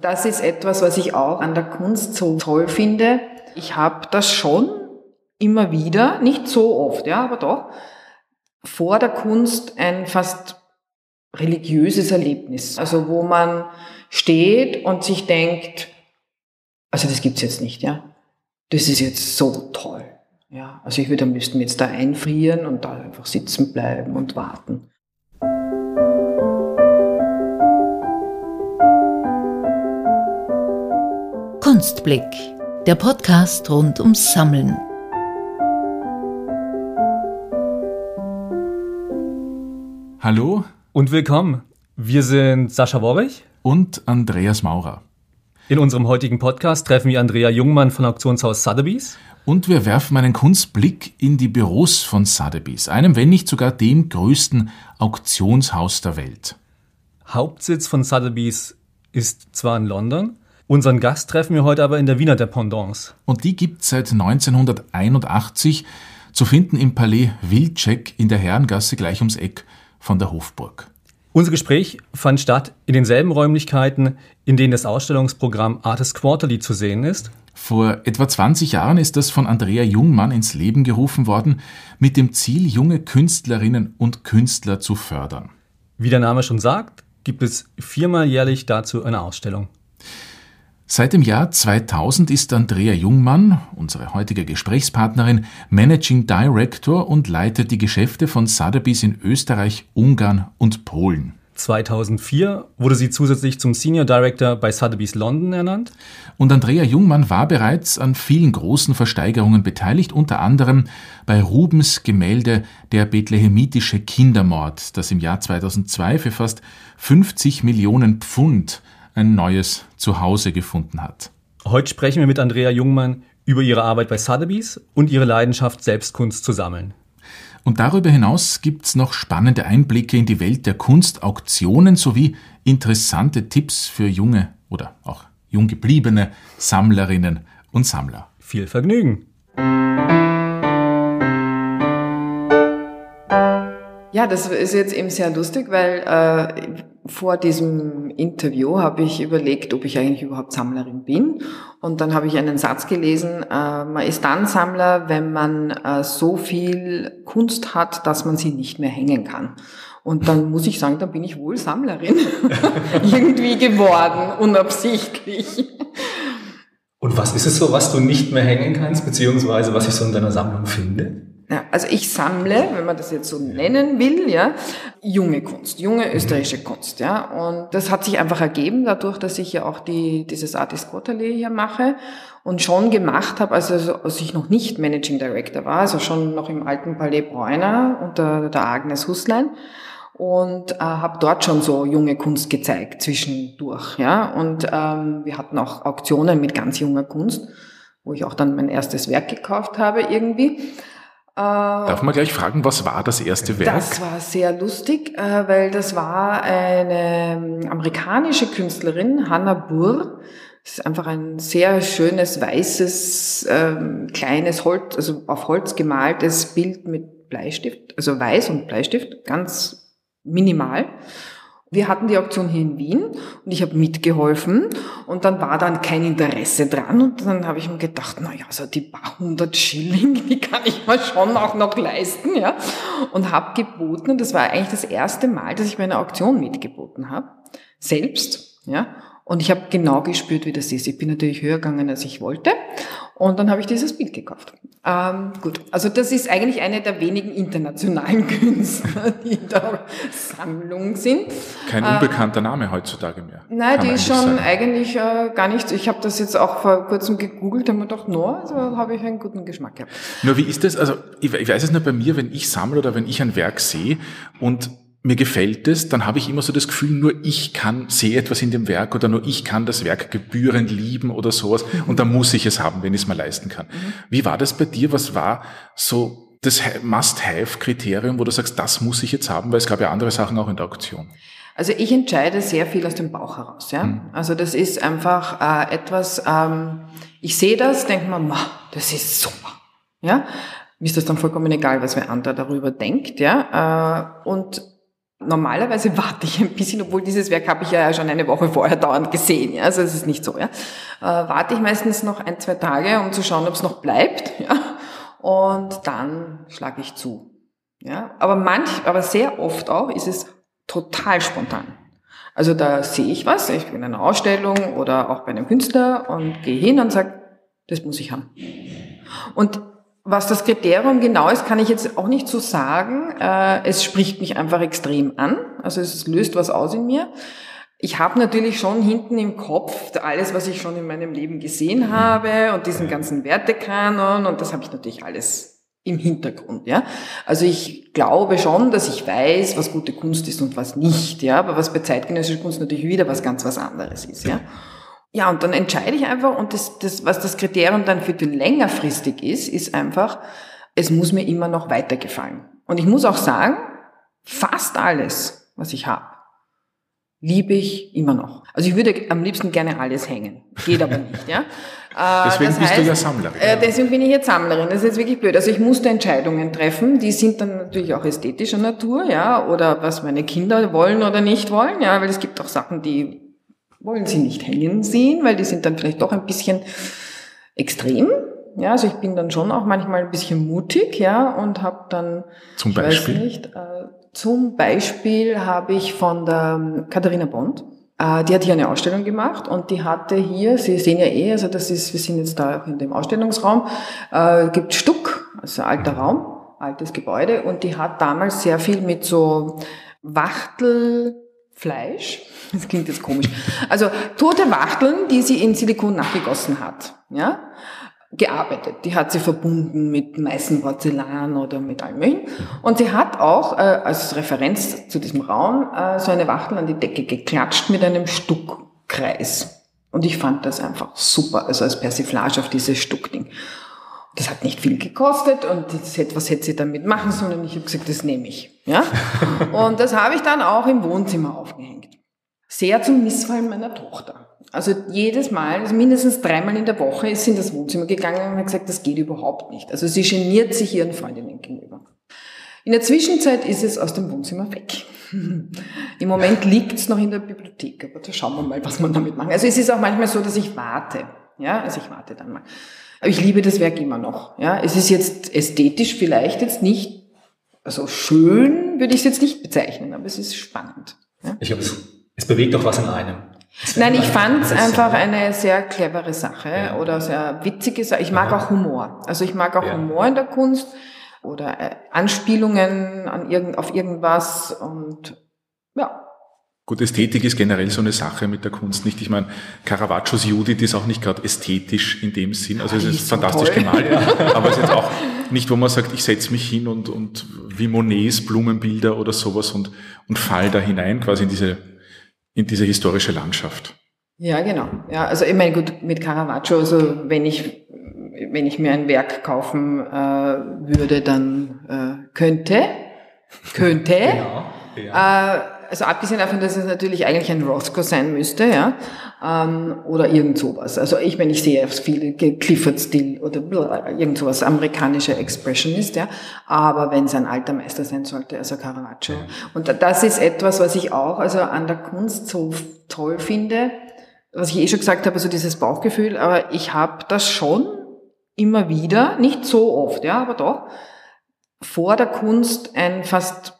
Das ist etwas, was ich auch an der Kunst so toll finde. Ich habe das schon immer wieder, nicht so oft, ja, aber doch, vor der Kunst ein fast religiöses Erlebnis. Also wo man steht und sich denkt, also das gibt's jetzt nicht, ja. Das ist jetzt so toll. Ja, also ich würde am liebsten jetzt da einfrieren und da einfach sitzen bleiben und warten. Kunstblick, der Podcast rund ums Sammeln. Hallo und willkommen. Wir sind Sascha Worrich und Andreas Maurer. In unserem heutigen Podcast treffen wir Andrea Jungmann von Auktionshaus Sotheby's. Und wir werfen einen Kunstblick in die Büros von Sotheby's, einem, wenn nicht sogar dem größten Auktionshaus der Welt. Hauptsitz von Sotheby's ist zwar in London, Unseren Gast treffen wir heute aber in der Wiener Dependance. Und die gibt seit 1981 zu finden im Palais Wilczek in der Herrengasse gleich ums Eck von der Hofburg. Unser Gespräch fand statt in denselben Räumlichkeiten, in denen das Ausstellungsprogramm Artist Quarterly zu sehen ist. Vor etwa 20 Jahren ist das von Andrea Jungmann ins Leben gerufen worden, mit dem Ziel, junge Künstlerinnen und Künstler zu fördern. Wie der Name schon sagt, gibt es viermal jährlich dazu eine Ausstellung. Seit dem Jahr 2000 ist Andrea Jungmann, unsere heutige Gesprächspartnerin, Managing Director und leitet die Geschäfte von Sotheby's in Österreich, Ungarn und Polen. 2004 wurde sie zusätzlich zum Senior Director bei Sotheby's London ernannt. Und Andrea Jungmann war bereits an vielen großen Versteigerungen beteiligt, unter anderem bei Rubens Gemälde Der bethlehemitische Kindermord, das im Jahr 2002 für fast 50 Millionen Pfund ein neues Zuhause gefunden hat. Heute sprechen wir mit Andrea Jungmann über ihre Arbeit bei Sotheby's und ihre Leidenschaft, Selbstkunst zu sammeln. Und darüber hinaus gibt's noch spannende Einblicke in die Welt der Kunstauktionen sowie interessante Tipps für junge oder auch jung gebliebene Sammlerinnen und Sammler. Viel Vergnügen! Ja, das ist jetzt eben sehr lustig, weil äh, vor diesem Interview habe ich überlegt, ob ich eigentlich überhaupt Sammlerin bin. Und dann habe ich einen Satz gelesen, äh, man ist dann Sammler, wenn man äh, so viel Kunst hat, dass man sie nicht mehr hängen kann. Und dann muss ich sagen, dann bin ich wohl Sammlerin irgendwie geworden, unabsichtlich. Und was ist es so, was du nicht mehr hängen kannst, beziehungsweise was ich so in deiner Sammlung finde? Ja, also ich sammle, wenn man das jetzt so nennen will, ja, junge Kunst, junge österreichische Kunst, ja. Und das hat sich einfach ergeben dadurch, dass ich ja auch die, dieses Artist Quarterly hier mache und schon gemacht habe, also als ich noch nicht Managing Director war, also schon noch im alten Palais Bräuner unter der Agnes Huslein und äh, habe dort schon so junge Kunst gezeigt zwischendurch, ja. Und ähm, wir hatten auch Auktionen mit ganz junger Kunst, wo ich auch dann mein erstes Werk gekauft habe irgendwie. Darf man gleich fragen, was war das erste Werk? Das war sehr lustig, äh, weil das war eine ähm, amerikanische Künstlerin, Hannah Burr. Das ist einfach ein sehr schönes, weißes, ähm, kleines Holz, also auf Holz gemaltes Bild mit Bleistift, also weiß und Bleistift, ganz minimal. Wir hatten die Auktion hier in Wien und ich habe mitgeholfen und dann war dann kein Interesse dran und dann habe ich mir gedacht, na ja, so die paar hundert Schilling, die kann ich mir schon auch noch leisten, ja, und habe geboten und das war eigentlich das erste Mal, dass ich meine Auktion mitgeboten habe, selbst, ja, und ich habe genau gespürt, wie das ist. Ich bin natürlich höher gegangen, als ich wollte. Und dann habe ich dieses Bild gekauft. Ähm, gut, also das ist eigentlich eine der wenigen internationalen Künstler, die in der Sammlung sind. Kein unbekannter äh, Name heutzutage mehr. Nein, die ist schon sagen. eigentlich äh, gar nicht. Ich habe das jetzt auch vor kurzem gegoogelt und mir gedacht, no, also habe ich einen guten Geschmack gehabt. Nur wie ist das? Also ich, ich weiß es nur bei mir, wenn ich sammle oder wenn ich ein Werk sehe und mir gefällt es, dann habe ich immer so das Gefühl, nur ich kann, sehe etwas in dem Werk oder nur ich kann das Werk gebührend lieben oder sowas und dann muss ich es haben, wenn ich es mir leisten kann. Mhm. Wie war das bei dir? Was war so das Must-Have-Kriterium, wo du sagst, das muss ich jetzt haben, weil es gab ja andere Sachen auch in der Auktion. Also ich entscheide sehr viel aus dem Bauch heraus. Ja? Mhm. Also das ist einfach äh, etwas, ähm, ich sehe das, denke mir, das ist super. Ja? Mir ist das dann vollkommen egal, was wer andere darüber denkt. Ja? Äh, und Normalerweise warte ich ein bisschen, obwohl dieses Werk habe ich ja schon eine Woche vorher dauernd gesehen. Ja, also es ist nicht so. Ja. Äh, warte ich meistens noch ein, zwei Tage, um zu schauen, ob es noch bleibt. Ja. Und dann schlage ich zu. Ja. Aber manch, aber sehr oft auch ist es total spontan. Also da sehe ich was, ich bin in einer Ausstellung oder auch bei einem Künstler und gehe hin und sage, das muss ich haben. Und was das Kriterium genau ist, kann ich jetzt auch nicht so sagen. Äh, es spricht mich einfach extrem an. Also es löst was aus in mir. Ich habe natürlich schon hinten im Kopf alles, was ich schon in meinem Leben gesehen habe und diesen ganzen Wertekanon und das habe ich natürlich alles im Hintergrund, ja. Also ich glaube schon, dass ich weiß, was gute Kunst ist und was nicht, ja, aber was bei zeitgenössischer Kunst natürlich wieder was ganz was anderes ist, ja. Ja, und dann entscheide ich einfach, und das, das, was das Kriterium dann für den längerfristig ist, ist einfach, es muss mir immer noch weitergefallen. Und ich muss auch sagen, fast alles, was ich habe, liebe ich immer noch. Also ich würde am liebsten gerne alles hängen. Geht aber nicht, ja. Äh, deswegen bist heißt, du ja Sammlerin. Äh, deswegen bin ich jetzt Sammlerin. Das ist jetzt wirklich blöd. Also ich musste Entscheidungen treffen, die sind dann natürlich auch ästhetischer Natur, ja, oder was meine Kinder wollen oder nicht wollen, ja, weil es gibt auch Sachen, die wollen sie nicht hängen sehen, weil die sind dann vielleicht doch ein bisschen extrem. Ja, also ich bin dann schon auch manchmal ein bisschen mutig, ja, und habe dann zum Beispiel nicht, äh, zum Beispiel habe ich von der Katharina Bond, äh, die hat hier eine Ausstellung gemacht und die hatte hier, Sie sehen ja eh, also das ist, wir sind jetzt da auch in dem Ausstellungsraum, äh, gibt Stuck, also alter Raum, altes Gebäude und die hat damals sehr viel mit so Wachtelfleisch das klingt jetzt komisch. Also tote Wachteln, die sie in Silikon nachgegossen hat, ja, gearbeitet. Die hat sie verbunden mit meisten Porzellan oder mit allem möglichen. Und sie hat auch äh, als Referenz zu diesem Raum äh, so eine Wachtel an die Decke geklatscht mit einem Stuckkreis. Und ich fand das einfach super, also als Persiflage auf dieses Stuckding. Das hat nicht viel gekostet und das, was hätte sie damit machen sollen? Ich habe gesagt, das nehme ich. Ja? Und das habe ich dann auch im Wohnzimmer aufgehängt sehr zum Missfallen meiner Tochter. Also jedes Mal, also mindestens dreimal in der Woche ist sie in das Wohnzimmer gegangen und hat gesagt, das geht überhaupt nicht. Also sie geniert sich ihren Freundinnen gegenüber. In der Zwischenzeit ist es aus dem Wohnzimmer weg. Im Moment liegt es noch in der Bibliothek, aber da schauen wir mal, was man damit machen. Also es ist auch manchmal so, dass ich warte. Ja, also ich warte dann mal. Aber ich liebe das Werk immer noch. Ja, es ist jetzt ästhetisch vielleicht jetzt nicht, also schön würde ich es jetzt nicht bezeichnen, aber es ist spannend. Ja? Ich habe es es bewegt doch was in einem. Nein, ich fand es einfach eine sehr clevere Sache ja. oder sehr witzige Sache. Ich mag ja. auch Humor. Also ich mag auch ja. Humor in der Kunst oder äh, Anspielungen an irgend, auf irgendwas und ja. Gut, Ästhetik ist generell so eine Sache mit der Kunst, nicht? Ich meine, Caravaggios Judith ist auch nicht gerade ästhetisch in dem Sinn. Also es ist so fantastisch toll. gemalt, aber es ist jetzt auch nicht, wo man sagt, ich setze mich hin und, und wie Monets Blumenbilder oder sowas und, und fall da hinein, quasi in diese in diese historische Landschaft. Ja, genau. Ja, also ich meine, gut, mit Caravaggio, also wenn ich, wenn ich mir ein Werk kaufen äh, würde, dann äh, könnte, könnte, ja, ja. Äh, also abgesehen davon, dass es natürlich eigentlich ein Rothko sein müsste, ja, ähm, oder irgend sowas. Also ich meine, ich sehe viele Clifford-Stil oder irgend sowas, amerikanische Expressionist, ja, aber wenn es ein alter Meister sein sollte, also Caravaggio. Und das ist etwas, was ich auch also an der Kunst so toll finde, was ich eh schon gesagt habe, also dieses Bauchgefühl, aber ich habe das schon immer wieder, nicht so oft, ja, aber doch, vor der Kunst ein fast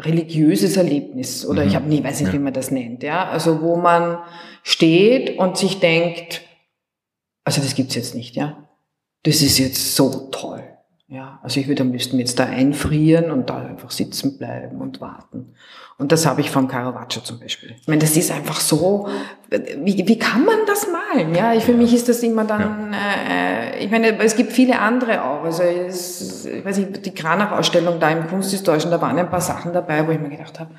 religiöses Erlebnis oder mhm. ich habe nie weiß nicht, ja. wie man das nennt, ja, also wo man steht und sich denkt, also das gibt's jetzt nicht, ja, das ist jetzt so toll, ja, also ich würde am liebsten jetzt da einfrieren und da einfach sitzen bleiben und warten und das habe ich von Caravaggio zum Beispiel. Ich meine, das ist einfach so, wie, wie kann man das malen? Ja, ich, für mich ist das immer dann, ja. äh, ich meine, es gibt viele andere auch. Also es, ich weiß nicht, die Kranach-Ausstellung da im Kunsthistorischen, da waren ein paar Sachen dabei, wo ich mir gedacht habe,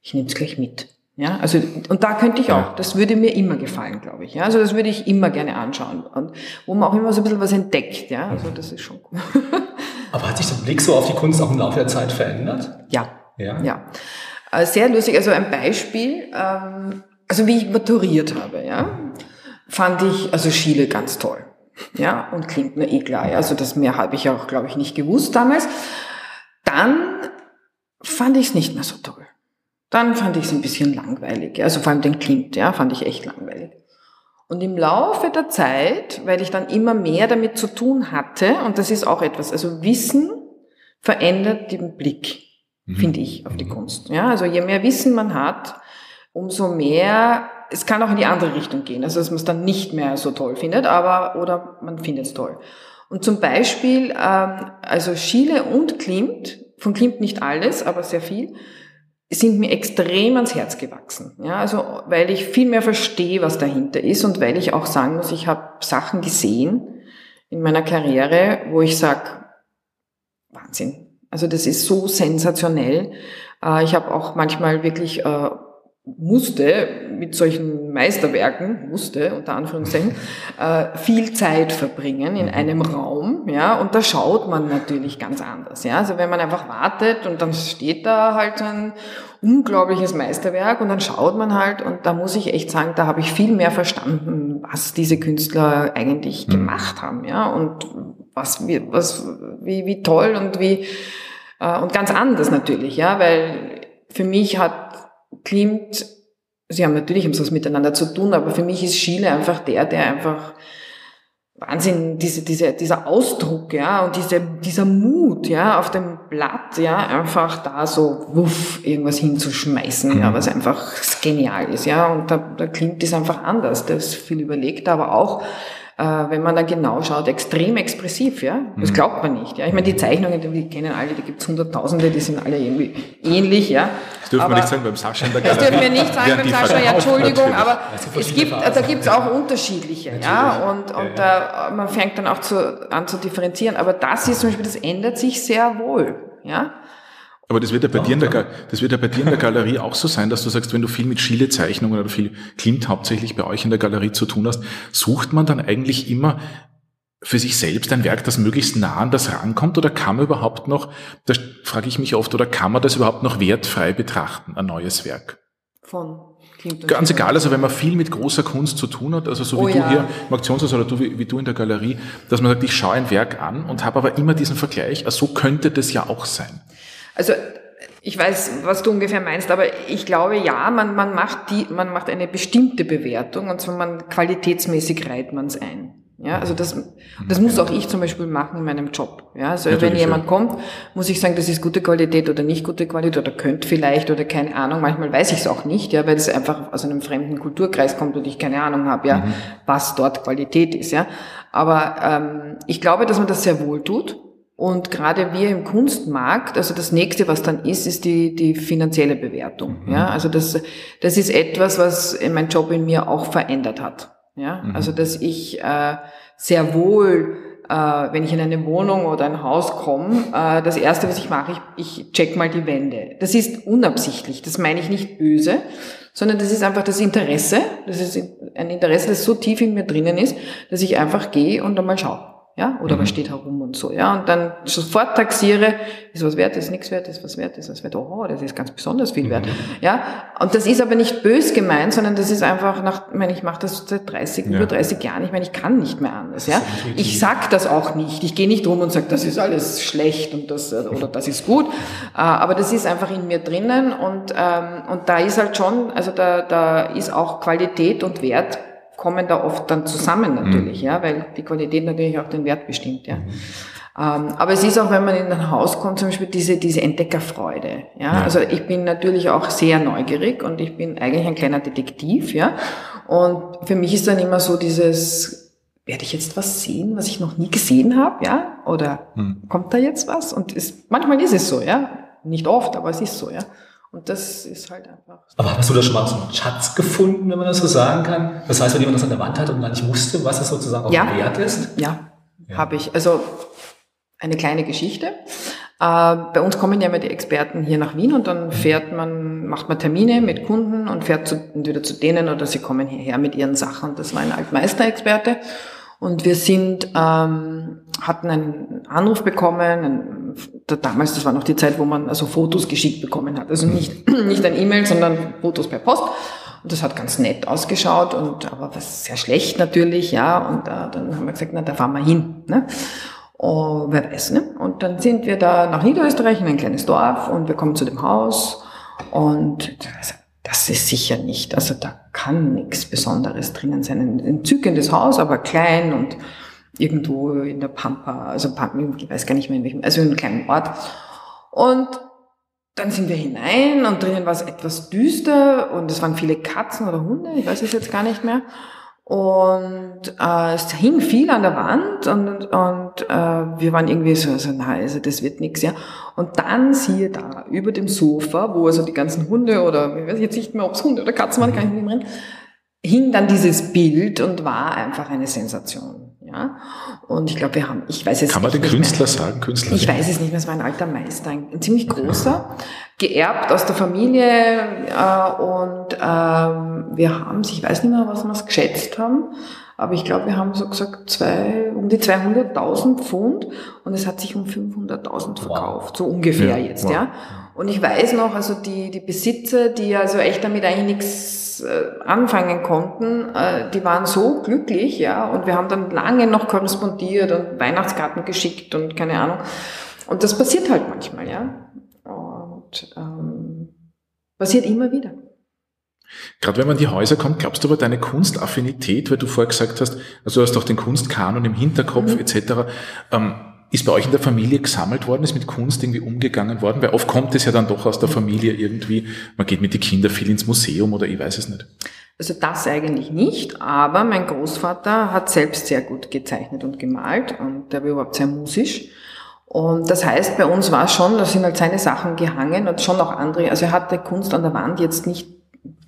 ich nehme es gleich mit. Ja, also und da könnte ich auch, das würde mir immer gefallen, glaube ich. Ja, also das würde ich immer gerne anschauen und wo man auch immer so ein bisschen was entdeckt. Ja, also das ist schon cool. Aber hat sich der Blick so auf die Kunst auch im Laufe der Zeit verändert? Ja, ja. ja. Äh, sehr lustig. Also ein Beispiel, ähm, also wie ich maturiert habe, ja, fand ich also Chile ganz toll. Ja, und klingt mir eh klar. Ja. Also das mehr habe ich auch, glaube ich, nicht gewusst damals. Dann fand ich es nicht mehr so toll. Dann fand ich es ein bisschen langweilig. Also vor allem den Klimt, ja, fand ich echt langweilig. Und im Laufe der Zeit, weil ich dann immer mehr damit zu tun hatte, und das ist auch etwas, also Wissen verändert den Blick, mhm. finde ich, auf die mhm. Kunst. Ja, also je mehr Wissen man hat, umso mehr, es kann auch in die andere Richtung gehen, also dass man es dann nicht mehr so toll findet, aber, oder man findet es toll. Und zum Beispiel, ähm, also Schiele und Klimt, von Klimt nicht alles, aber sehr viel, sind mir extrem ans Herz gewachsen. Ja, also weil ich viel mehr verstehe, was dahinter ist und weil ich auch sagen muss, ich habe Sachen gesehen in meiner Karriere, wo ich sag, Wahnsinn. Also das ist so sensationell. Äh, ich habe auch manchmal wirklich äh, musste mit solchen Meisterwerken, musste unter Anführungszeichen, äh, viel Zeit verbringen in einem Raum, ja, und da schaut man natürlich ganz anders, ja. Also wenn man einfach wartet und dann steht da halt so ein unglaubliches Meisterwerk und dann schaut man halt und da muss ich echt sagen, da habe ich viel mehr verstanden, was diese Künstler eigentlich mhm. gemacht haben, ja, und was, wie, was, wie, wie toll und wie, äh, und ganz anders natürlich, ja, weil für mich hat Klimt, sie haben natürlich was miteinander zu tun, aber für mich ist Schiele einfach der, der einfach Wahnsinn, diese, diese, dieser Ausdruck, ja, und diese, dieser Mut, ja, auf dem Blatt, ja, einfach da so, wuff, irgendwas hinzuschmeißen, ja, mhm. was einfach genial ist, ja, und da, da klingt es einfach anders, das ist viel überlegt, aber auch, äh, wenn man dann genau schaut, extrem expressiv, ja. Das mhm. glaubt man nicht, ja. Ich meine, die Zeichnungen, die kennen alle, die gibt's Hunderttausende, die sind alle irgendwie ähnlich, ja. Das dürfen wir nicht sagen beim Sascha in der Galerie. Das dürfen wir nicht sagen beim Sascha, ja, Entschuldigung, aber es gibt, da gibt's auch unterschiedliche, ja. Und, und ja, man fängt dann auch zu, an zu differenzieren. Aber das ist zum Beispiel, das ändert sich sehr wohl, ja. Aber das wird ja bei dir in der, das wird ja bei dir in der Galerie auch so sein, dass du sagst, wenn du viel mit Schiele-Zeichnungen oder viel Klimt hauptsächlich bei euch in der Galerie zu tun hast, sucht man dann eigentlich immer für sich selbst ein Werk, das möglichst nah an das rankommt oder kann man überhaupt noch, da frage ich mich oft, oder kann man das überhaupt noch wertfrei betrachten, ein neues Werk? Von Klimt Ganz egal, also wenn man viel mit großer Kunst zu tun hat, also so wie oh, du ja. hier im Auktionshaus oder du, wie, wie, du in der Galerie, dass man sagt, ich schaue ein Werk an und habe aber immer diesen Vergleich, also so könnte das ja auch sein. Also ich weiß, was du ungefähr meinst, aber ich glaube, ja, man, man, macht, die, man macht eine bestimmte Bewertung und zwar man qualitätsmäßig reiht man es ein. Ja, also das, das muss auch ich zum Beispiel machen in meinem Job. Ja, also Natürlich, wenn jemand ja. kommt, muss ich sagen, das ist gute Qualität oder nicht gute Qualität oder könnte vielleicht oder keine Ahnung. Manchmal weiß ich es auch nicht, ja, weil es einfach aus einem fremden Kulturkreis kommt und ich keine Ahnung habe, ja, mhm. was dort Qualität ist. Ja, aber ähm, ich glaube, dass man das sehr wohl tut und gerade wir im Kunstmarkt, also das nächste, was dann ist, ist die, die finanzielle Bewertung. Mhm. Ja, also das, das ist etwas, was mein Job in mir auch verändert hat. Ja, mhm. also dass ich äh, sehr wohl, äh, wenn ich in eine Wohnung oder ein Haus komme, äh, das erste, was ich mache, ich, ich check mal die Wände. Das ist unabsichtlich. Das meine ich nicht böse, sondern das ist einfach das Interesse. Das ist ein Interesse, das so tief in mir drinnen ist, dass ich einfach gehe und einmal schaue ja, oder mhm. was steht herum und so, ja, und dann sofort taxiere, ist was wert, ist nichts wert, ist was wert, ist was wert, oh, das ist ganz besonders viel wert, mhm. ja, und das ist aber nicht bös gemeint, sondern das ist einfach nach, ich meine, ich mache das seit 30, ja. über 30 Jahren, ich meine, ich kann nicht mehr anders, ja, ich sag das auch nicht, ich gehe nicht rum und sage, das ist alles schlecht und das, oder das ist gut, äh, aber das ist einfach in mir drinnen und, ähm, und da ist halt schon, also da, da ist auch Qualität und Wert kommen da oft dann zusammen natürlich, mhm. ja, weil die Qualität natürlich auch den Wert bestimmt, ja. Mhm. Ähm, aber es ist auch, wenn man in ein Haus kommt, zum Beispiel diese, diese Entdeckerfreude, ja? ja. Also ich bin natürlich auch sehr neugierig und ich bin eigentlich ein kleiner Detektiv, ja. Und für mich ist dann immer so dieses, werde ich jetzt was sehen, was ich noch nie gesehen habe, ja? Oder hm. kommt da jetzt was? Und ist, manchmal ist es so, ja. Nicht oft, aber es ist so, ja. Und das ist halt einfach. Aber hast du da schon mal so einen Schatz gefunden, wenn man das so sagen kann? Das heißt, wenn jemand das an der Wand hat und gar nicht wusste, was es sozusagen auch ja. wert ist? Ja, ja. habe ich. Also eine kleine Geschichte. Äh, bei uns kommen ja immer die Experten hier nach Wien und dann fährt man, macht man Termine mit Kunden und fährt zu, entweder zu denen oder sie kommen hierher mit ihren Sachen. Das war ein Altmeisterexperte. Und wir sind, ähm, hatten einen Anruf bekommen, ein damals, das war noch die Zeit, wo man also Fotos geschickt bekommen hat. Also nicht, nicht ein E-Mail, sondern Fotos per Post. Und das hat ganz nett ausgeschaut und aber was sehr schlecht natürlich, ja. Und äh, dann haben wir gesagt, na, da fahren wir hin. Ne? Oh, wer weiß, ne? Und dann sind wir da nach Niederösterreich in ein kleines Dorf und wir kommen zu dem Haus und das ist sicher nicht, also da kann nichts Besonderes drinnen sein. Ein entzückendes Haus, aber klein und irgendwo in der Pampa, also Pampa, ich weiß gar nicht mehr in welchem, also in einem kleinen Ort. Und dann sind wir hinein und drinnen war es etwas düster und es waren viele Katzen oder Hunde, ich weiß es jetzt gar nicht mehr. Und äh, es hing viel an der Wand und, und äh, wir waren irgendwie so, so nein, also das wird nix, ja. Und dann siehe da, über dem Sofa, wo also die ganzen Hunde oder ich weiß jetzt nicht mehr, ob es Hunde oder Katzen waren, kann ich nicht mehr drin, hing dann dieses Bild und war einfach eine Sensation. Ja? Und ich glaube, wir haben, ich weiß jetzt Kann man den Künstler mehr. sagen, Künstler? Ich weiß es nicht mehr, es war ein alter Meister, ein, ziemlich großer, geerbt aus der Familie äh, und ähm, wir haben, ich weiß nicht mehr, was wir es geschätzt haben, aber ich glaube, wir haben so gesagt, zwei, um die 200.000 Pfund und es hat sich um 500.000 verkauft, wow. so ungefähr ja, jetzt, wow. ja. Und ich weiß noch, also die, die Besitzer, die also echt damit eigentlich nichts äh, anfangen konnten, äh, die waren so glücklich, ja, und wir haben dann lange noch korrespondiert und Weihnachtskarten geschickt und keine Ahnung. Und das passiert halt manchmal, ja. Und ähm, passiert immer wieder. Gerade wenn man in die Häuser kommt, glaubst du aber deine Kunstaffinität, weil du vorher gesagt hast, also du hast auch den Kunstkanon im Hinterkopf mhm. etc., ähm, ist bei euch in der Familie gesammelt worden, ist mit Kunst irgendwie umgegangen worden? Weil oft kommt es ja dann doch aus der Familie irgendwie, man geht mit den Kindern viel ins Museum oder ich weiß es nicht. Also das eigentlich nicht, aber mein Großvater hat selbst sehr gut gezeichnet und gemalt und der war überhaupt sehr musisch. Und das heißt, bei uns war es schon, da sind halt seine Sachen gehangen und schon auch andere, also er hatte Kunst an der Wand jetzt nicht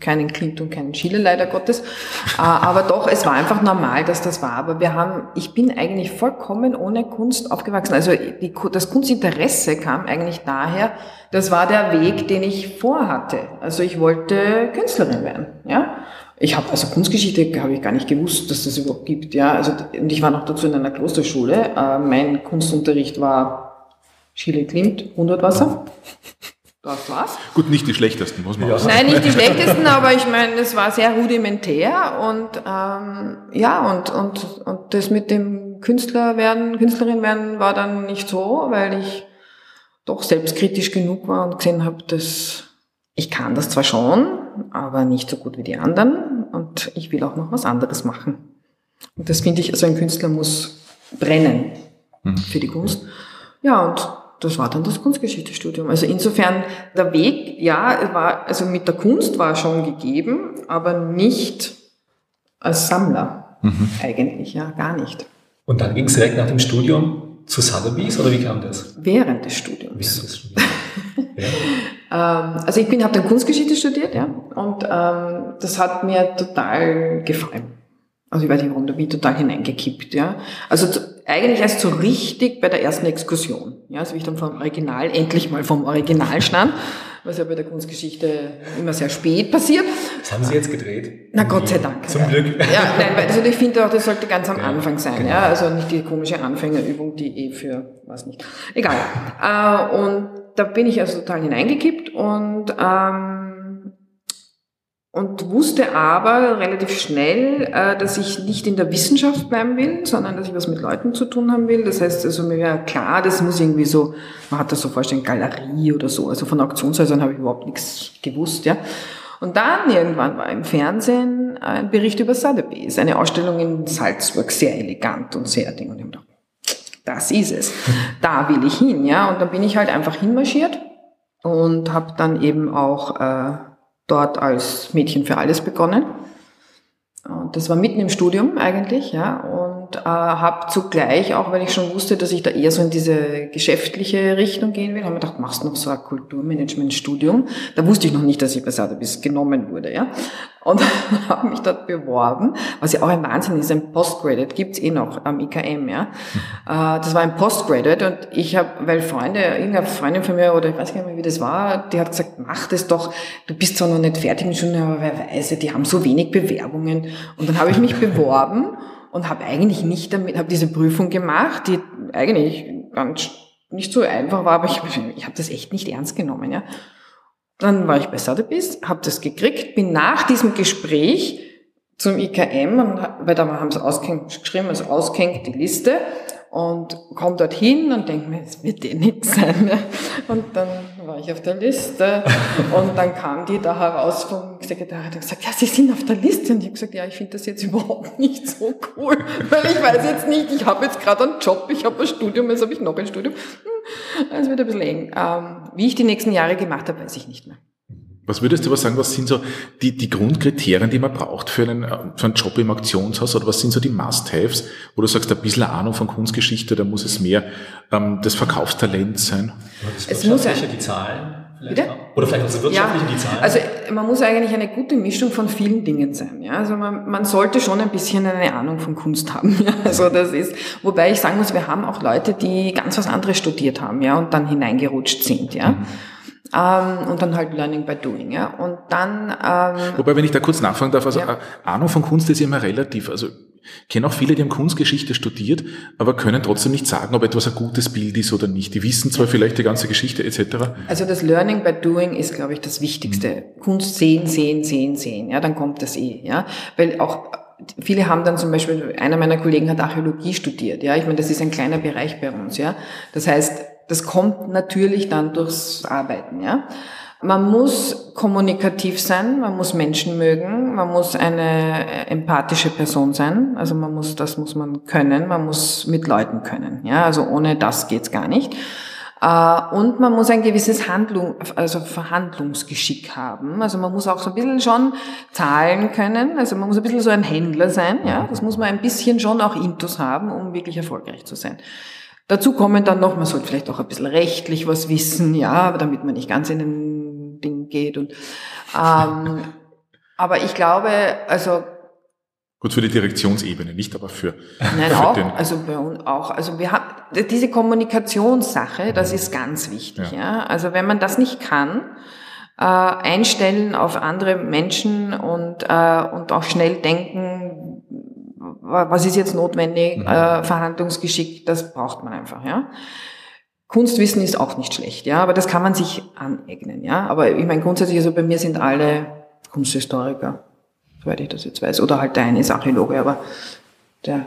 keinen Klimt und keinen Chile, leider Gottes. Äh, aber doch, es war einfach normal, dass das war. Aber wir haben, ich bin eigentlich vollkommen ohne Kunst aufgewachsen. Also die, das Kunstinteresse kam eigentlich daher, das war der Weg, den ich vorhatte. Also ich wollte Künstlerin werden, ja. Ich habe also Kunstgeschichte habe ich gar nicht gewusst, dass das überhaupt gibt, ja. Also und ich war noch dazu in einer Klosterschule. Äh, mein Kunstunterricht war Chile Klimt, Hundertwasser. Das war's. Gut, nicht die schlechtesten, muss man ja. sagen. Nein, nicht die schlechtesten, aber ich meine, es war sehr rudimentär und ähm, ja, und, und, und das mit dem Künstler werden, Künstlerin werden war dann nicht so, weil ich doch selbstkritisch genug war und gesehen habe, dass ich kann das zwar schon, aber nicht so gut wie die anderen und ich will auch noch was anderes machen. Und das finde ich, also ein Künstler muss brennen mhm. für die Kunst. Ja, und das war dann das Kunstgeschichtestudium. Also insofern, der Weg, ja, war, also mit der Kunst war schon gegeben, aber nicht als Sammler mhm. eigentlich, ja, gar nicht. Und dann ging es direkt nach dem Studium zu Sotheby's oder wie kam das? Während des Studiums. Während des Studiums. ja. ähm, also ich bin, habe dann Kunstgeschichte studiert, ja, und ähm, das hat mir total gefallen. Also ich weiß nicht warum, da bin ich total hineingekippt, ja. Also eigentlich erst so richtig bei der ersten Exkursion. Ja, also wie ich dann vom Original, endlich mal vom Original stand, was ja bei der Kunstgeschichte immer sehr spät passiert. Das haben Sie jetzt gedreht? Na Gott sei Dank. Zum Glück. Ja, nein, also ich finde auch, das sollte ganz am Anfang sein. Genau. Ja, also nicht die komische Anfängerübung, die eh für, was nicht. Egal. Äh, und da bin ich also total hineingekippt und ähm, und wusste aber relativ schnell, äh, dass ich nicht in der Wissenschaft bleiben will, sondern dass ich was mit Leuten zu tun haben will. Das heißt, also mir war klar, das muss irgendwie so, man hat das so vorstellen, Galerie oder so. Also von Auktionshäusern habe ich überhaupt nichts gewusst, ja. Und dann irgendwann war im Fernsehen ein Bericht über Sotheby's, eine Ausstellung in Salzburg, sehr elegant und sehr ding. Und ich habe gedacht, das ist es. Da will ich hin, ja. Und dann bin ich halt einfach hinmarschiert und habe dann eben auch äh, dort als Mädchen für alles begonnen. Und das war mitten im Studium eigentlich, ja, und äh, habe zugleich auch, weil ich schon wusste, dass ich da eher so in diese geschäftliche Richtung gehen will, habe mir gedacht, machst noch so ein Kulturmanagement-Studium. Da wusste ich noch nicht, dass ich bei Sotheby's genommen wurde, ja, und habe mich dort beworben, was ja auch ein Wahnsinn ist, ein Postgraduate gibt's eh noch am IKM, ja. Äh, das war ein Postgraduate und ich habe, weil Freunde, irgendeine Freundin von mir oder ich weiß gar nicht mehr, wie das war, die hat gesagt, mach das doch, du bist zwar noch nicht fertig mit Studium, aber wer weiß, die haben so wenig Bewerbungen und dann habe ich mich beworben und habe eigentlich nicht damit, habe diese Prüfung gemacht, die eigentlich ganz nicht so einfach war, aber ich, ich habe das echt nicht ernst genommen, ja. Dann war ich bei Sotheby's, habe das gekriegt, bin nach diesem Gespräch zum IKM, und, weil da haben sie ausgehängt, geschrieben, also ausgehängt die Liste und komme dorthin und denke mir, es wird eh nichts sein. Ne? Und dann war ich auf der Liste und dann kam die da heraus vom Sekretär und gesagt, ja, Sie sind auf der Liste. Und ich habe gesagt, ja, ich finde das jetzt überhaupt nicht so cool, weil ich weiß jetzt nicht, ich habe jetzt gerade einen Job, ich habe ein Studium, jetzt habe ich noch ein Studium. Hm, es wird ein bisschen eng. Ähm, wie ich die nächsten Jahre gemacht habe, weiß ich nicht mehr. Was würdest du aber sagen, was sind so die, die Grundkriterien, die man braucht für einen, für einen Job im Auktionshaus oder was sind so die Must-Haves, wo du sagst, ein bisschen Ahnung von Kunstgeschichte, da muss es mehr ähm, das Verkaufstalent sein? Das Es muss ja- die Zahlen vielleicht Bitte? auch. Oder vielleicht auch das wirtschaftliche, die Zahlen. Also man muss eigentlich eine gute Mischung von vielen Dingen sein. Ja? Also man, man sollte schon ein bisschen eine Ahnung von Kunst haben. Ja? Also das ist, wobei ich sagen muss, wir haben auch Leute, die ganz was anderes studiert haben, ja, und dann hineingerutscht sind, ja. Ähm, und dann halt Learning by Doing, ja. Und dann ähm, Wobei, wenn ich da kurz nachfragen darf, also Ja. äh, Ahnung von Kunst ist immer relativ. Also ich kenne auch viele, die haben Kunstgeschichte studiert, aber können trotzdem nicht sagen, ob etwas ein gutes Bild ist oder nicht. Die wissen zwar vielleicht die ganze Geschichte etc. Also das Learning by Doing ist, glaube ich, das Wichtigste. Kunst sehen, sehen, sehen, sehen. Ja, dann kommt das eh. Ja, weil auch viele haben dann zum Beispiel, einer meiner Kollegen hat Archäologie studiert. Ja, ich meine, das ist ein kleiner Bereich bei uns. Ja, das heißt, das kommt natürlich dann durchs Arbeiten. Ja. Man muss kommunikativ sein, man muss Menschen mögen, man muss eine empathische Person sein, also man muss, das muss man können, man muss mit Leuten können, ja, also ohne das geht's gar nicht. Äh, Und man muss ein gewisses Handlung, also Verhandlungsgeschick haben. Also man muss auch so ein bisschen schon zahlen können. Also man muss ein bisschen so ein Händler sein. Ja, das muss man ein bisschen schon auch Intus haben, um wirklich erfolgreich zu sein. Dazu kommen dann noch, man sollte vielleicht auch ein bisschen rechtlich was wissen, ja, damit man nicht ganz in den Ding geht. Und, ähm, aber ich glaube, also Gut für die Direktionsebene, nicht aber für, Nein, für auch, den. also bei uns auch. Also wir haben diese Kommunikationssache, das ist ganz wichtig. Ja. Ja. Also wenn man das nicht kann, äh, einstellen auf andere Menschen und äh, und auch schnell denken, was ist jetzt notwendig, Mhm. äh, Verhandlungsgeschick, das braucht man einfach. Ja. Kunstwissen ist auch nicht schlecht, ja, aber das kann man sich aneignen, ja. Aber ich meine grundsätzlich, also bei mir sind alle Kunsthistoriker, soweit ich das jetzt weiß. Oder halt der eine ist Archäologe, aber der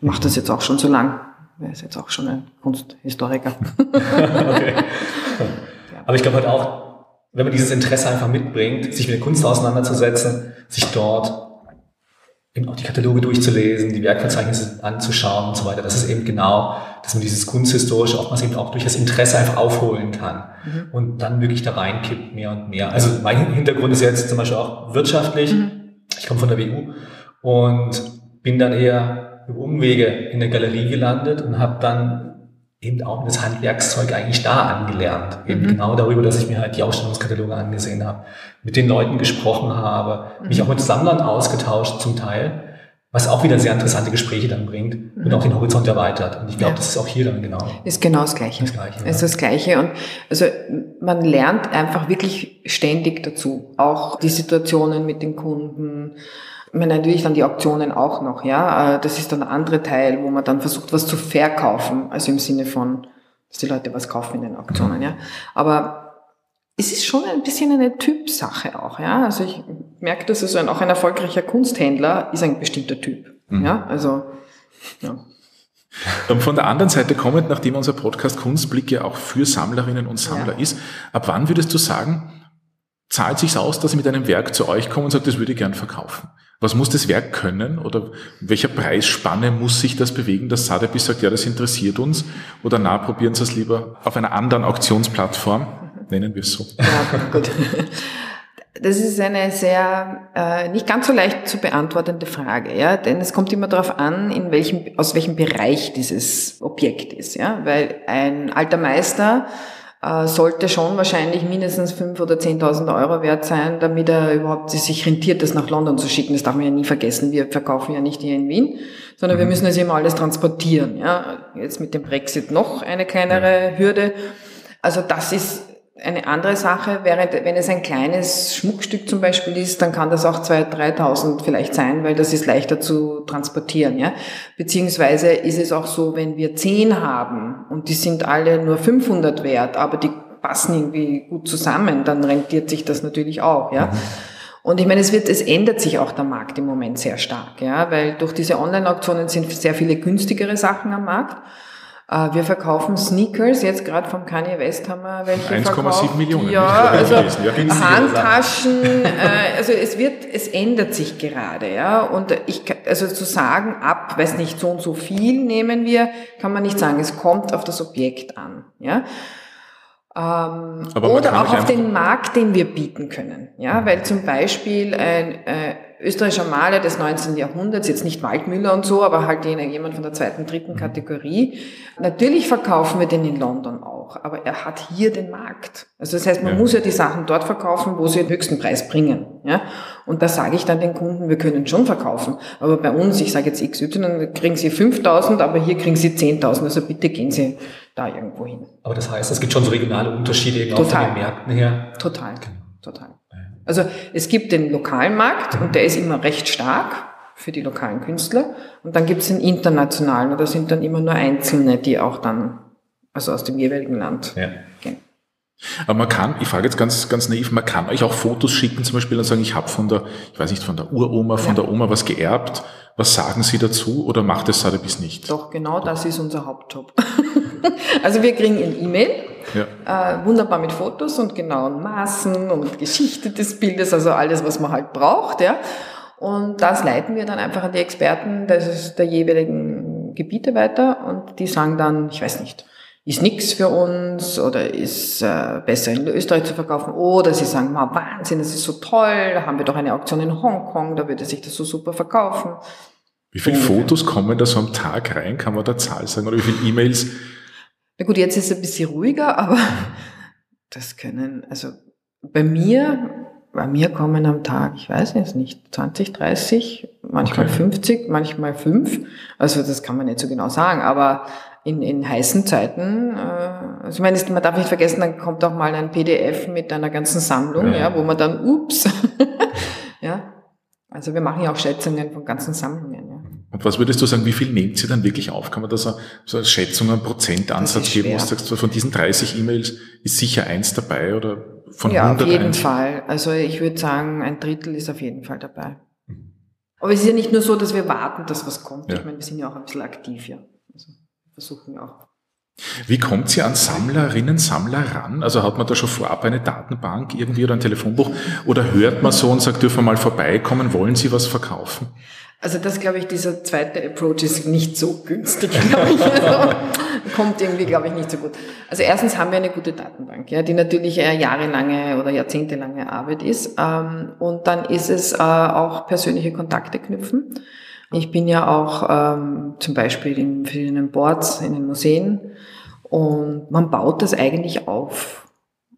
macht das jetzt auch schon so lang. Er ist jetzt auch schon ein Kunsthistoriker. okay. Aber ich glaube halt auch, wenn man dieses Interesse einfach mitbringt, sich mit der Kunst auseinanderzusetzen, sich dort eben auch die Kataloge durchzulesen, die Werkverzeichnisse anzuschauen und so weiter, das ist eben genau, dass man dieses Kunsthistorische oftmals eben auch durch das Interesse einfach aufholen kann und dann wirklich da reinkippt mehr und mehr. Also mein Hintergrund ist jetzt zum Beispiel auch wirtschaftlich. Ich komme von der WU und bin dann eher über Umwege in der Galerie gelandet und habe dann eben auch das Handwerkszeug eigentlich da angelernt. Eben genau darüber, dass ich mir halt die Ausstellungskataloge angesehen habe, mit den Leuten gesprochen habe, mich auch mit Sammlern ausgetauscht zum Teil, was auch wieder sehr interessante Gespräche dann bringt und auch den Horizont erweitert. Und ich glaube, Ja. das ist auch hier dann genau. Ist genau das Gleiche. Das Gleiche. Ist das Gleiche. Und also man lernt einfach wirklich ständig dazu. Auch die Situationen mit den Kunden. Meine, natürlich dann die Auktionen auch noch, ja. Äh, Das ist dann der andere Teil, wo man dann versucht, was zu verkaufen. Also im Sinne von, dass die Leute was kaufen in den Auktionen, ja. Aber es ist schon ein bisschen eine Typsache auch, ja. Also ich merke, dass also auch ein erfolgreicher Kunsthändler ist ein bestimmter Typ, ja. Also, ja. Ähm, Von der anderen Seite kommend, nachdem unser Podcast Kunstblick ja auch für Sammlerinnen und Sammler Ja. ist, ab wann würdest du sagen, zahlt sich's aus, dass sie mit einem Werk zu euch kommen und sagt, das würde ich gern verkaufen? Was muss das Werk können? Oder welcher Preisspanne muss sich das bewegen, dass Sotheby's sagt, ja, das interessiert uns? Oder na, probieren Sie es lieber auf einer anderen Auktionsplattform, nennen wir es so. Ja, gut. Das ist eine sehr äh, nicht ganz so leicht zu beantwortende Frage, ja, denn es kommt immer darauf an, in welchem aus welchem Bereich dieses Objekt ist, ja, weil ein alter Meister sollte schon wahrscheinlich mindestens fünf oder 10.000 Euro wert sein, damit er überhaupt sich rentiert, das nach London zu schicken. Das darf man ja nie vergessen. Wir verkaufen ja nicht hier in Wien, sondern wir müssen das immer alles transportieren. Ja, jetzt mit dem Brexit noch eine kleinere Hürde. Also das ist eine andere Sache, während wenn es ein kleines Schmuckstück zum Beispiel ist, dann kann das auch 2.000, 3.000 vielleicht sein, weil das ist leichter zu transportieren. Ja? Beziehungsweise ist es auch so, wenn wir 10 haben und die sind alle nur 500 wert, aber die passen irgendwie gut zusammen, dann rentiert sich das natürlich auch. Ja? Und ich meine, es wird, es ändert sich auch der Markt im Moment sehr stark, ja, weil durch diese Online-Auktionen sind sehr viele günstigere Sachen am Markt. Äh, wir verkaufen Sneakers, jetzt gerade vom Kanye West haben wir welche 1,7 Millionen. Ja, also also Handtaschen, äh, also es wird, es ändert sich gerade, ja. Und ich, also zu sagen, ab, weiß nicht, so und so viel nehmen wir, kann man nicht sagen. Es kommt auf das Objekt an, ja. Ähm, oder auch auf den Markt, den wir bieten können. Ja, weil zum Beispiel ein äh, österreichischer Maler des 19. Jahrhunderts, jetzt nicht Waldmüller und so, aber halt jemand von der zweiten, dritten Kategorie. Natürlich verkaufen wir den in London auch, aber er hat hier den Markt. Also das heißt, man ja. muss ja die Sachen dort verkaufen, wo sie den höchsten Preis bringen. Ja? Und da sage ich dann den Kunden, wir können schon verkaufen, aber bei uns, ich sage jetzt XY, dann kriegen sie 5.000, aber hier kriegen sie 10.000, also bitte gehen Sie da irgendwo hin. Aber das heißt, es gibt schon so regionale Unterschiede eben auch von den Märkten her? Total, genau. total. Also es gibt den lokalen Markt und der ist immer recht stark für die lokalen Künstler. Und dann gibt es den internationalen und da sind dann immer nur Einzelne, die auch dann, also aus dem jeweiligen Land ja. gehen. Aber man kann, ich frage jetzt ganz, ganz naiv, man kann euch auch Fotos schicken zum Beispiel und sagen, ich habe von der, ich weiß nicht, von der Uroma, von ja. der Oma was geerbt. Was sagen Sie dazu oder macht es Sotheby's nicht? Doch, genau das ist unser Hauptjob. also wir kriegen ein E-Mail, ja. äh, wunderbar mit Fotos und genauen Maßen und Geschichte des Bildes, also alles, was man halt braucht, ja. Und das leiten wir dann einfach an die Experten des, der jeweiligen Gebiete weiter und die sagen dann, ich weiß nicht, ist nichts für uns oder ist äh, besser in Österreich zu verkaufen oder sie sagen, wow, Wahnsinn, das ist so toll, da haben wir doch eine Auktion in Hongkong, da würde sich das so super verkaufen. Wie viele Fotos kommen da so am Tag rein? Kann man da Zahl sagen? Oder wie viele E-Mails? Na gut, jetzt ist es ein bisschen ruhiger, aber das können, also bei mir, bei mir kommen am Tag, ich weiß jetzt nicht, 20, 30, manchmal okay. 50, manchmal 5. Also das kann man nicht so genau sagen, aber in, in heißen Zeiten, äh, also ich meine, man darf nicht vergessen, dann kommt auch mal ein PDF mit einer ganzen Sammlung, ja, ja wo man dann, ups, ja. Also wir machen ja auch Schätzungen von ganzen Sammlungen, ja. Und was würdest du sagen, wie viel nehmt ihr dann wirklich auf? Kann man da so, so eine Schätzung, einen Prozentansatz geben, wo du sagst, von diesen 30 E-Mails ist sicher eins dabei oder von ja, 100 auf jeden eins? Fall. Also ich würde sagen, ein Drittel ist auf jeden Fall dabei. Mhm. Aber es ist ja nicht nur so, dass wir warten, dass was kommt. Ja. Ich meine, wir sind ja auch ein bisschen aktiv, ja. Also versuchen wir auch. Wie kommt sie an Sammlerinnen, Sammler ran? Also hat man da schon vorab eine Datenbank irgendwie oder ein Telefonbuch? Oder hört man so und sagt, dürfen wir mal vorbeikommen, wollen Sie was verkaufen? Also das, glaube ich, dieser zweite Approach ist nicht so günstig, glaube ich. Also, kommt irgendwie, glaube ich, nicht so gut. Also erstens haben wir eine gute Datenbank, ja, die natürlich eine jahrelange oder jahrzehntelange Arbeit ist. Ähm, und dann ist es äh, auch persönliche Kontakte knüpfen. Ich bin ja auch ähm, zum Beispiel in verschiedenen Boards in den Museen und man baut das eigentlich auf.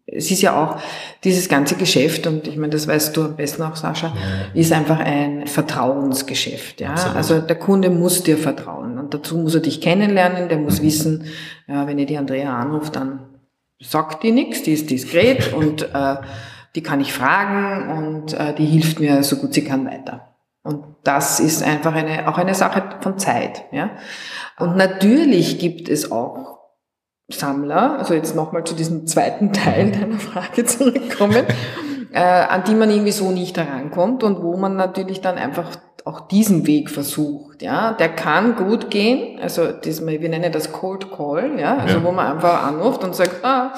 Es ist ja auch dieses ganze Geschäft, und ich meine, das weißt du am besten auch, Sascha, ja. ist einfach ein Vertrauensgeschäft. Ja? Also der Kunde muss dir vertrauen und dazu muss er dich kennenlernen, der muss mhm. wissen, ja, wenn ihr die Andrea anruft, dann sagt die nichts, die ist diskret und äh, die kann ich fragen und äh, die hilft mir so gut sie kann weiter. Und das ist einfach eine, auch eine Sache von Zeit. Ja? Und natürlich gibt es auch Sammler, also jetzt nochmal zu diesem zweiten Teil deiner Frage zurückkommen, äh, an die man irgendwie so nicht herankommt und wo man natürlich dann einfach auch diesen Weg versucht. Ja, der kann gut gehen. Also das, wir nennen das Cold Call, ja, also ja. wo man einfach anruft und sagt, ah,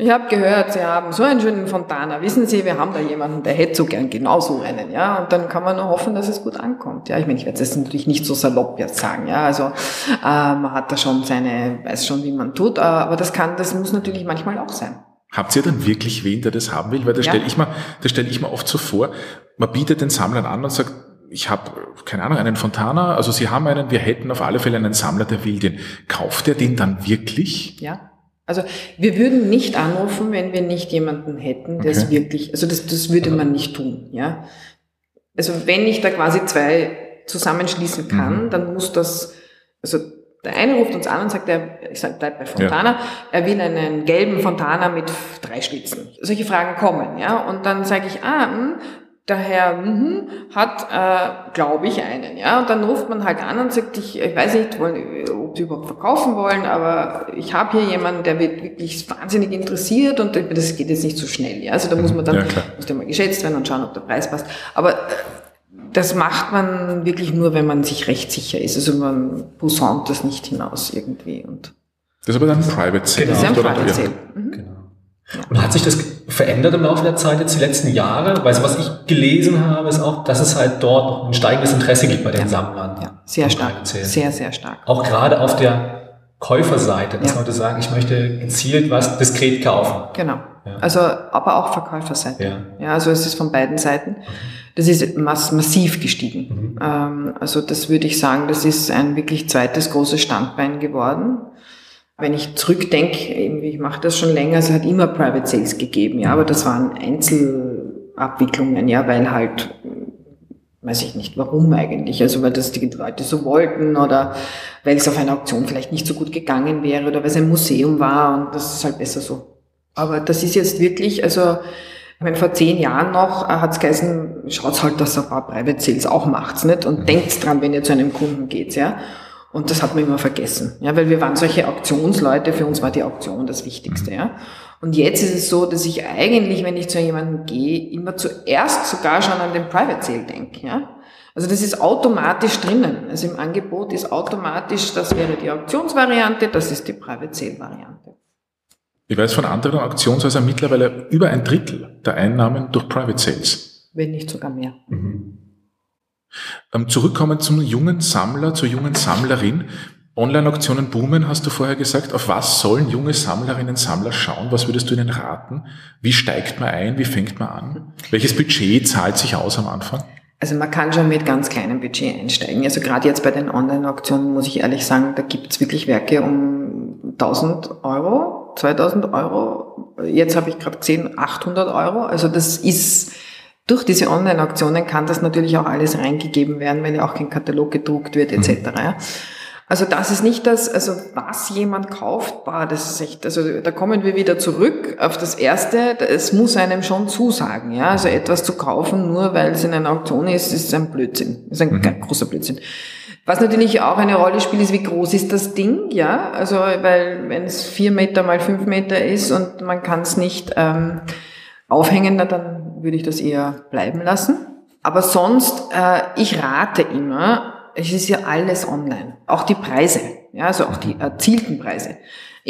ich habe gehört, Sie haben so einen schönen Fontana. Wissen Sie, wir haben da jemanden, der hätte so gern genauso einen, ja. Und dann kann man nur hoffen, dass es gut ankommt. Ja, ich meine, ich werde das natürlich nicht so salopp jetzt sagen, ja. Also äh, man hat da schon seine, weiß schon, wie man tut, äh, aber das kann, das muss natürlich manchmal auch sein. Habt ihr dann wirklich wen, der das haben will? Weil das ja. stelle ich mal, das stelle ich mir oft so vor. Man bietet den Sammlern an und sagt, ich habe, keine Ahnung, einen Fontana, also Sie haben einen, wir hätten auf alle Fälle einen Sammler, der will den. Kauft er den dann wirklich? Ja. Also wir würden nicht anrufen, wenn wir nicht jemanden hätten, der okay. es wirklich, also das, das würde man nicht tun, ja. Also wenn ich da quasi zwei zusammenschließen kann, mhm. dann muss das, also der eine ruft uns an und sagt, er, ich sag, bleib bei Fontana, ja. er will einen gelben Fontana mit drei Schlitzen. Solche Fragen kommen, ja. Und dann sage ich, ah, mh, hm, Daher mhm, hat, äh, glaube ich, einen. Ja, und dann ruft man halt an und sagt, ich, ich weiß nicht, wollen, ob sie überhaupt verkaufen wollen, aber ich habe hier jemanden, der wird wirklich wahnsinnig interessiert und das geht jetzt nicht so schnell. Ja, also da muss man dann Ja, muss der mal geschätzt werden und schauen, ob der Preis passt. Aber das macht man wirklich nur, wenn man sich recht sicher ist. Also man posaunt das nicht hinaus irgendwie und Das ist aber dann ein Private Sale. Das ist ein? Private Ja. Sale. Mhm. Genau. Und hat sich das verändert im Laufe der Zeit, jetzt die letzten Jahre? Weil so was ich gelesen habe, ist auch, dass es halt dort noch ein steigendes Interesse gibt bei den Sammlern. Ja, sehr stark. Sehr, sehr stark. Auch gerade auf der Käuferseite, dass Ja. Leute sagen, ich möchte gezielt was diskret kaufen. Genau. Ja. Also, aber auch Verkäuferseite. Ja. Ja, also es ist von beiden Seiten. Das ist mass massiv gestiegen. Mhm. Ähm, also das würde ich sagen, das ist ein wirklich zweites großes Standbein geworden. Wenn ich zurückdenke, eben, ich mache das schon länger, es hat immer Private Sales gegeben, ja, aber das waren Einzelabwicklungen, ja, weil halt, weiß ich nicht, warum eigentlich, also weil das die Leute so wollten oder weil es auf einer Auktion vielleicht nicht so gut gegangen wäre oder weil es ein Museum war und das ist halt besser so. Aber das ist jetzt wirklich, also ich meine, vor zehn Jahren noch äh, hat's geheißen, schaut's halt, dass ihr ein paar Private Sales auch macht's nicht und denkt dran, wenn ihr zu einem Kunden geht, ja. Und das hat man immer vergessen, ja, weil wir waren solche Auktionsleute, für uns war die Auktion das Wichtigste, ja. Und jetzt ist es so, dass ich eigentlich, wenn ich zu jemandem gehe, immer zuerst sogar schon an den Private Sale denke, ja. Also das ist automatisch drinnen. Also im Angebot ist automatisch, das wäre die Auktionsvariante, das ist die Private Sale Variante. Ich weiß von anderen Auktionshäusern mittlerweile über ein Drittel der Einnahmen durch Private Sales. Wenn nicht sogar mehr. Mhm. Ähm, Zurückkommen zum jungen Sammler, zur jungen Sammlerin. Online-Auktionen boomen, hast du vorher gesagt. Auf was sollen junge Sammlerinnen, Sammler schauen? Was würdest du ihnen raten? Wie steigt man ein? Wie fängt man an? Welches Budget zahlt sich aus am Anfang? Also man kann schon mit ganz kleinem Budget einsteigen. Also gerade jetzt bei den Online-Auktionen muss ich ehrlich sagen, da gibt's wirklich Werke um 1000 Euro, 2000 Euro. Jetzt habe ich gerade gesehen 800 Euro. Also das ist durch diese Online-Auktionen kann das natürlich auch alles reingegeben werden, weil ja auch kein Katalog gedruckt wird etc. Ja. Also das ist nicht das, also was jemand kauft, boah, das ist echt, also da kommen wir wieder zurück auf das Erste, es muss einem schon zusagen, ja, also etwas zu kaufen, nur weil es in einer Auktion ist, ist ein Blödsinn, ist ein ganz großer Blödsinn. Was natürlich auch eine Rolle spielt, ist, wie groß ist das Ding, ja, also weil wenn es vier Meter mal fünf Meter ist und man kann es nicht ähm, aufhängen, dann würde ich das eher bleiben lassen. Aber sonst, äh, ich rate immer, es ist ja alles online. Auch die Preise, ja, also auch die erzielten Preise.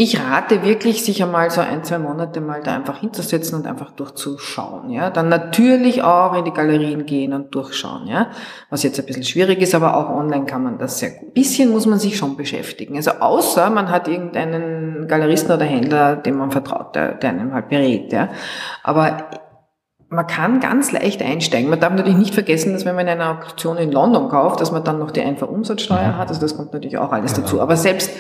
Ich rate wirklich, sich einmal so ein, zwei Monate mal da einfach hinzusetzen und einfach durchzuschauen, ja. Dann natürlich auch in die Galerien gehen und durchschauen, ja. Was jetzt ein bisschen schwierig ist, aber auch online kann man das sehr gut. Bisschen muss man sich schon beschäftigen. Also außer man hat irgendeinen Galeristen oder Händler, dem man vertraut, der, der einem halt berät, ja. Aber man kann ganz leicht einsteigen. Man darf natürlich nicht vergessen, dass wenn man eine Auktion in London kauft, dass man dann noch die Einfuhrumsatzsteuer hat. Also das kommt natürlich auch alles dazu. Aber selbst,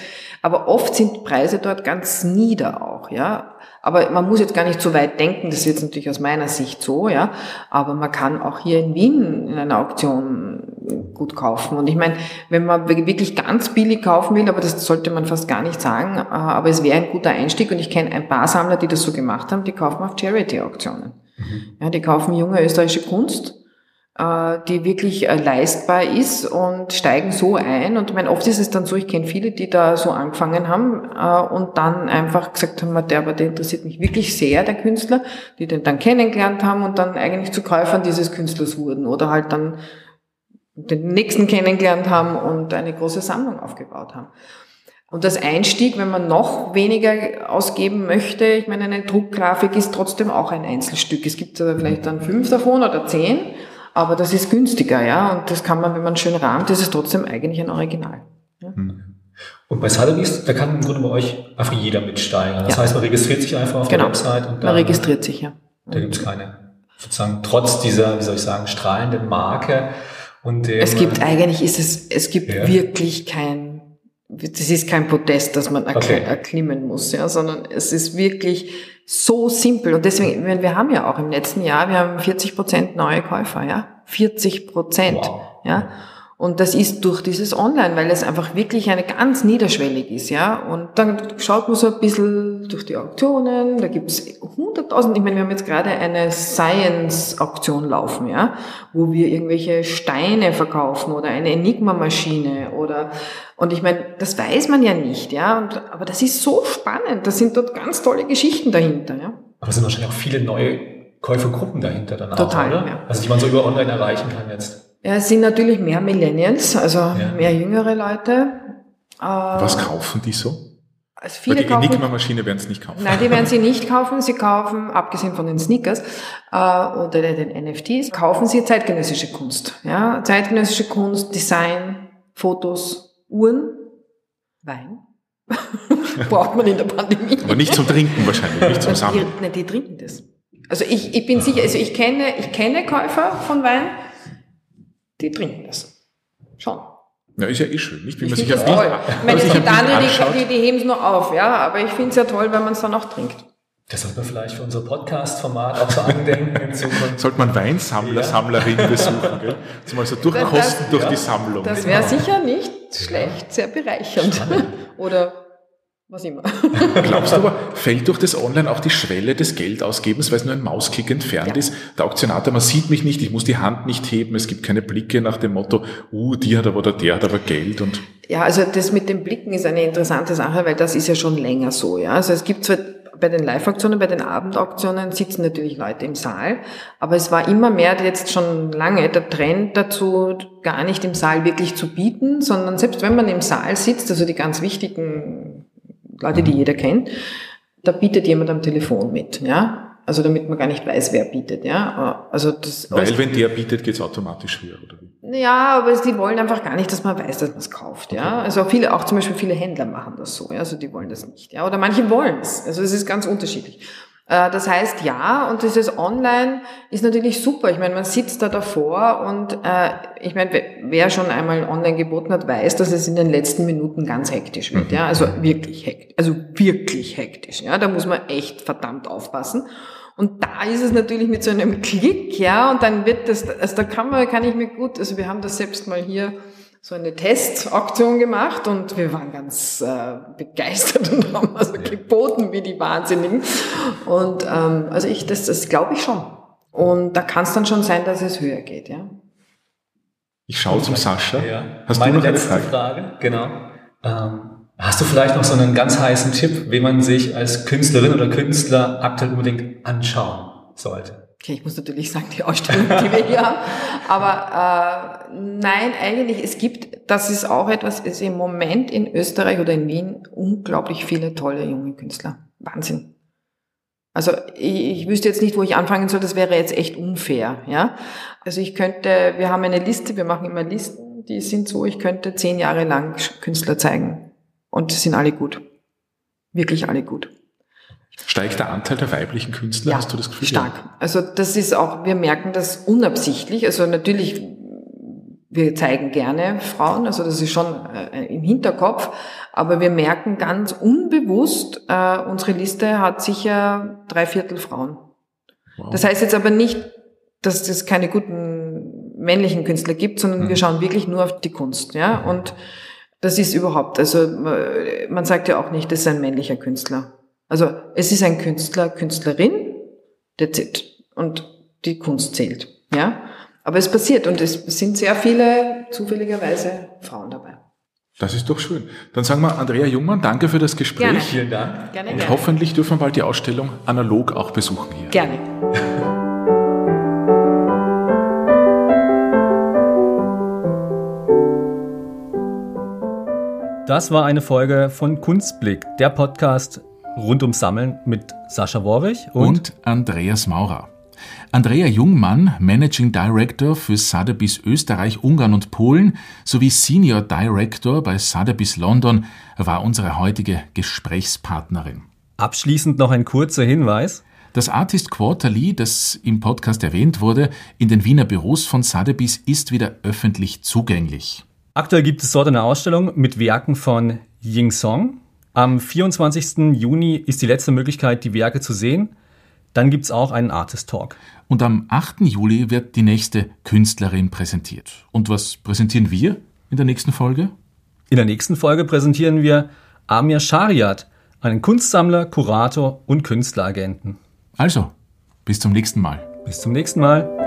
aber oft sind Preise dort ganz nieder auch, ja. Aber man muss jetzt gar nicht so weit denken, das ist jetzt natürlich aus meiner Sicht so, ja. Aber man kann auch hier in Wien in einer Auktion gut kaufen. Und ich meine, wenn man wirklich ganz billig kaufen will, aber das sollte man fast gar nicht sagen, äh, aber es wäre ein guter Einstieg und ich kenne ein paar Sammler, die das so gemacht haben, die kaufen auf Charity-Auktionen. Ja, die kaufen junge österreichische Kunst, äh, die wirklich äh, leistbar ist und steigen so ein. Und ich meine, oft ist es dann so, ich kenne viele, die da so angefangen haben äh, und dann einfach gesagt haben, der, aber der interessiert mich wirklich sehr, der Künstler, die den dann kennengelernt haben und dann eigentlich zu Käufern dieses Künstlers wurden oder halt dann den nächsten kennengelernt haben und eine große Sammlung aufgebaut haben. Und das Einstieg, wenn man noch weniger ausgeben möchte, ich meine, eine Druckgrafik ist trotzdem auch ein Einzelstück. Es gibt äh, vielleicht dann fünf davon oder zehn, aber das ist günstiger, ja. Und das kann man, wenn man schön rahmt, ist es trotzdem eigentlich ein Original. Ja? Und bei Sotheby's, da kann im Grunde bei euch einfach jeder mitsteigen. Das Ja. heißt, man registriert sich einfach auf Genau. der Website und Man dann, registriert sich, ja. da gibt es keine, sozusagen, trotz dieser, wie soll ich sagen, strahlenden Marke und dem, Es gibt eigentlich, ist es, es gibt Ja. wirklich kein, das ist kein Podest, das man erkl Okay. erklimmen muss, ja, sondern es ist wirklich so simpel. Und deswegen, wir haben ja auch im letzten Jahr, wir haben 40 Prozent neue Käufer, ja. 40 Prozent, Wow. ja. Und das ist durch dieses Online, weil es einfach wirklich eine ganz niederschwellig ist, ja. Und dann schaut man so ein bisschen durch die Auktionen, da gibt's hunderttausend, ich meine, wir haben jetzt gerade eine Science-Auktion laufen, ja, wo wir irgendwelche Steine verkaufen oder eine Enigma-Maschine oder, und ich meine, das weiß man ja nicht, ja. Und, aber das ist so spannend, da sind dort ganz tolle Geschichten dahinter, ja. Aber es sind wahrscheinlich auch viele neue Käufergruppen dahinter dann Total, auch, oder? ja. Also die man so über online erreichen kann jetzt. Ja, es sind natürlich mehr Millennials, also mehr jüngere Leute. Äh, Was kaufen die so? Also Weil viele die kaufen, Enigma-Maschine werden es nicht kaufen. Nein, die werden sie nicht kaufen. Sie kaufen, abgesehen von den Sneakers äh, oder den NFTs, kaufen sie zeitgenössische Kunst. Ja, zeitgenössische Kunst, Design, Fotos, Uhren, Wein. Braucht man in der Pandemie. Aber nicht zum Trinken wahrscheinlich, nicht zum Sammeln. Die, nein, die trinken das. Also ich, ich bin sicher, also ich kenne, ich kenne Käufer von Wein, die trinken das. Schon. Ja, ist ja eh schön, nicht? Wie Ich sich finde ein das Bild, toll. Ich wenn meine, man es gibt andere, die, die, die heben es nur auf, ja, aber ich finde es ja toll, wenn man es dann auch trinkt. Das sollte man vielleicht für unser Podcast-Format auch so andenken in Zukunft. Sollte man Weinsammler, Sammlerin besuchen, gell? Also mal so durchkosten Das- durch ja. die Sammlung. Das wäre sicher nicht schlecht, sehr bereichernd. Oder was immer. Glaubst du aber, fällt durch das Online auch die Schwelle des Geldausgebens, weil es nur ein Mausklick entfernt Ja. ist? Der Auktionator, man sieht mich nicht, ich muss die Hand nicht heben, es gibt keine Blicke nach dem Motto, uh, die hat aber oder der hat aber Geld und Ja, also das mit den Blicken ist eine interessante Sache, weil das ist ja schon länger so. Ja, also es gibt zwar bei den Live-Auktionen, bei den Abendauktionen sitzen natürlich Leute im Saal, aber es war immer mehr jetzt schon lange der Trend dazu, gar nicht im Saal wirklich zu bieten, sondern selbst wenn man im Saal sitzt, also die ganz wichtigen Leute, die jeder kennt, da bietet jemand am Telefon mit, ja. Also damit man gar nicht weiß, wer bietet, ja. Also das weil wenn der bietet, geht's automatisch höher, oder wie? ja, aber sie wollen einfach gar nicht, dass man weiß, dass man es kauft, ja. Also viele, auch zum Beispiel viele Händler machen das so, ja. Also die wollen das nicht, ja. Oder manche wollen es. Also es ist ganz unterschiedlich. Äh, Das heißt, ja, und dieses Online ist natürlich super. Ich meine, man sitzt da davor und äh, ich meine, wer- wer schon einmal online geboten hat, weiß, dass es in den letzten Minuten ganz hektisch wird, ja. Also wirklich hektisch, also wirklich hektisch, ja. Da muss man echt verdammt aufpassen. Und da ist es natürlich mit so einem Klick, ja, und dann wird das, also da kann man, kann ich mir gut, also wir haben das selbst mal hier so eine Testaktion gemacht und wir waren ganz äh, begeistert und haben also geboten wie die Wahnsinnigen. Und ähm, also ich, das, das glaube ich schon. Und da kann es dann schon sein, dass es höher geht, ja. Ich schaue zum Sascha. Ja. Hast Meine du noch eine letzte Frage? Frage? Genau. Ähm, hast du vielleicht noch so einen ganz heißen Tipp, wie man sich als Künstlerin oder Künstler aktuell unbedingt anschauen sollte? Okay, ich muss natürlich sagen, die Ausstellung, die wir hier haben. Aber äh, nein, eigentlich, es gibt, das ist auch etwas, es ist im Moment in Österreich oder in Wien unglaublich viele tolle junge Künstler. Wahnsinn. Also ich, ich wüsste jetzt nicht, wo ich anfangen soll, das wäre jetzt echt unfair. Ja? Also ich könnte, wir haben eine Liste, wir machen immer Listen, die sind so, ich könnte zehn Jahre lang Künstler zeigen. Und sind alle gut. Wirklich alle gut. Steigt der Anteil der weiblichen Künstler, hast du das Gefühl? Stark. Also das ist auch, wir merken das unabsichtlich. Also natürlich, wir zeigen gerne Frauen, also das ist schon äh, im Hinterkopf, aber wir merken ganz unbewusst, äh, unsere Liste hat sicher drei Viertel Frauen. Wow. Das heißt jetzt aber nicht, dass es keine guten männlichen Künstler gibt, sondern Mhm. wir schauen wirklich nur auf die Kunst, ja. Und das ist überhaupt, also äh, man sagt ja auch nicht, das ist ein männlicher Künstler. Also es ist ein Künstler, Künstlerin, der zählt. Und die Kunst zählt, ja. Aber es passiert und es sind sehr viele zufälligerweise Frauen dabei. Das ist doch schön. Dann sagen wir Andrea Jungmann, danke für das Gespräch. Gerne. Vielen Dank. Gerne, Und gerne. hoffentlich dürfen wir bald die Ausstellung analog auch besuchen hier. Gerne. Das war eine Folge von Kunstblick, der Podcast rund ums Sammeln mit Sascha Worrich und, und Andreas Maurer. Andrea Jungmann, Managing Director für Sotheby's Österreich, Ungarn und Polen sowie Senior Director bei Sotheby's London, war unsere heutige Gesprächspartnerin. abschließend noch ein kurzer Hinweis. Das Artist Quarterly, das im Podcast erwähnt wurde, in den Wiener Büros von Sotheby's ist wieder öffentlich zugänglich. Aktuell gibt es dort eine Ausstellung mit Werken von Ying Song. Am 24. Juni ist die letzte Möglichkeit, die Werke zu sehen. Dann gibt's auch einen Artist Talk. Und am 8. Juli wird die nächste Künstlerin präsentiert. Und was präsentieren wir in der nächsten Folge? In der nächsten Folge präsentieren wir Amir Shariat, einen Kunstsammler, Kurator und Künstleragenten. Also, bis zum nächsten Mal. Bis zum nächsten Mal.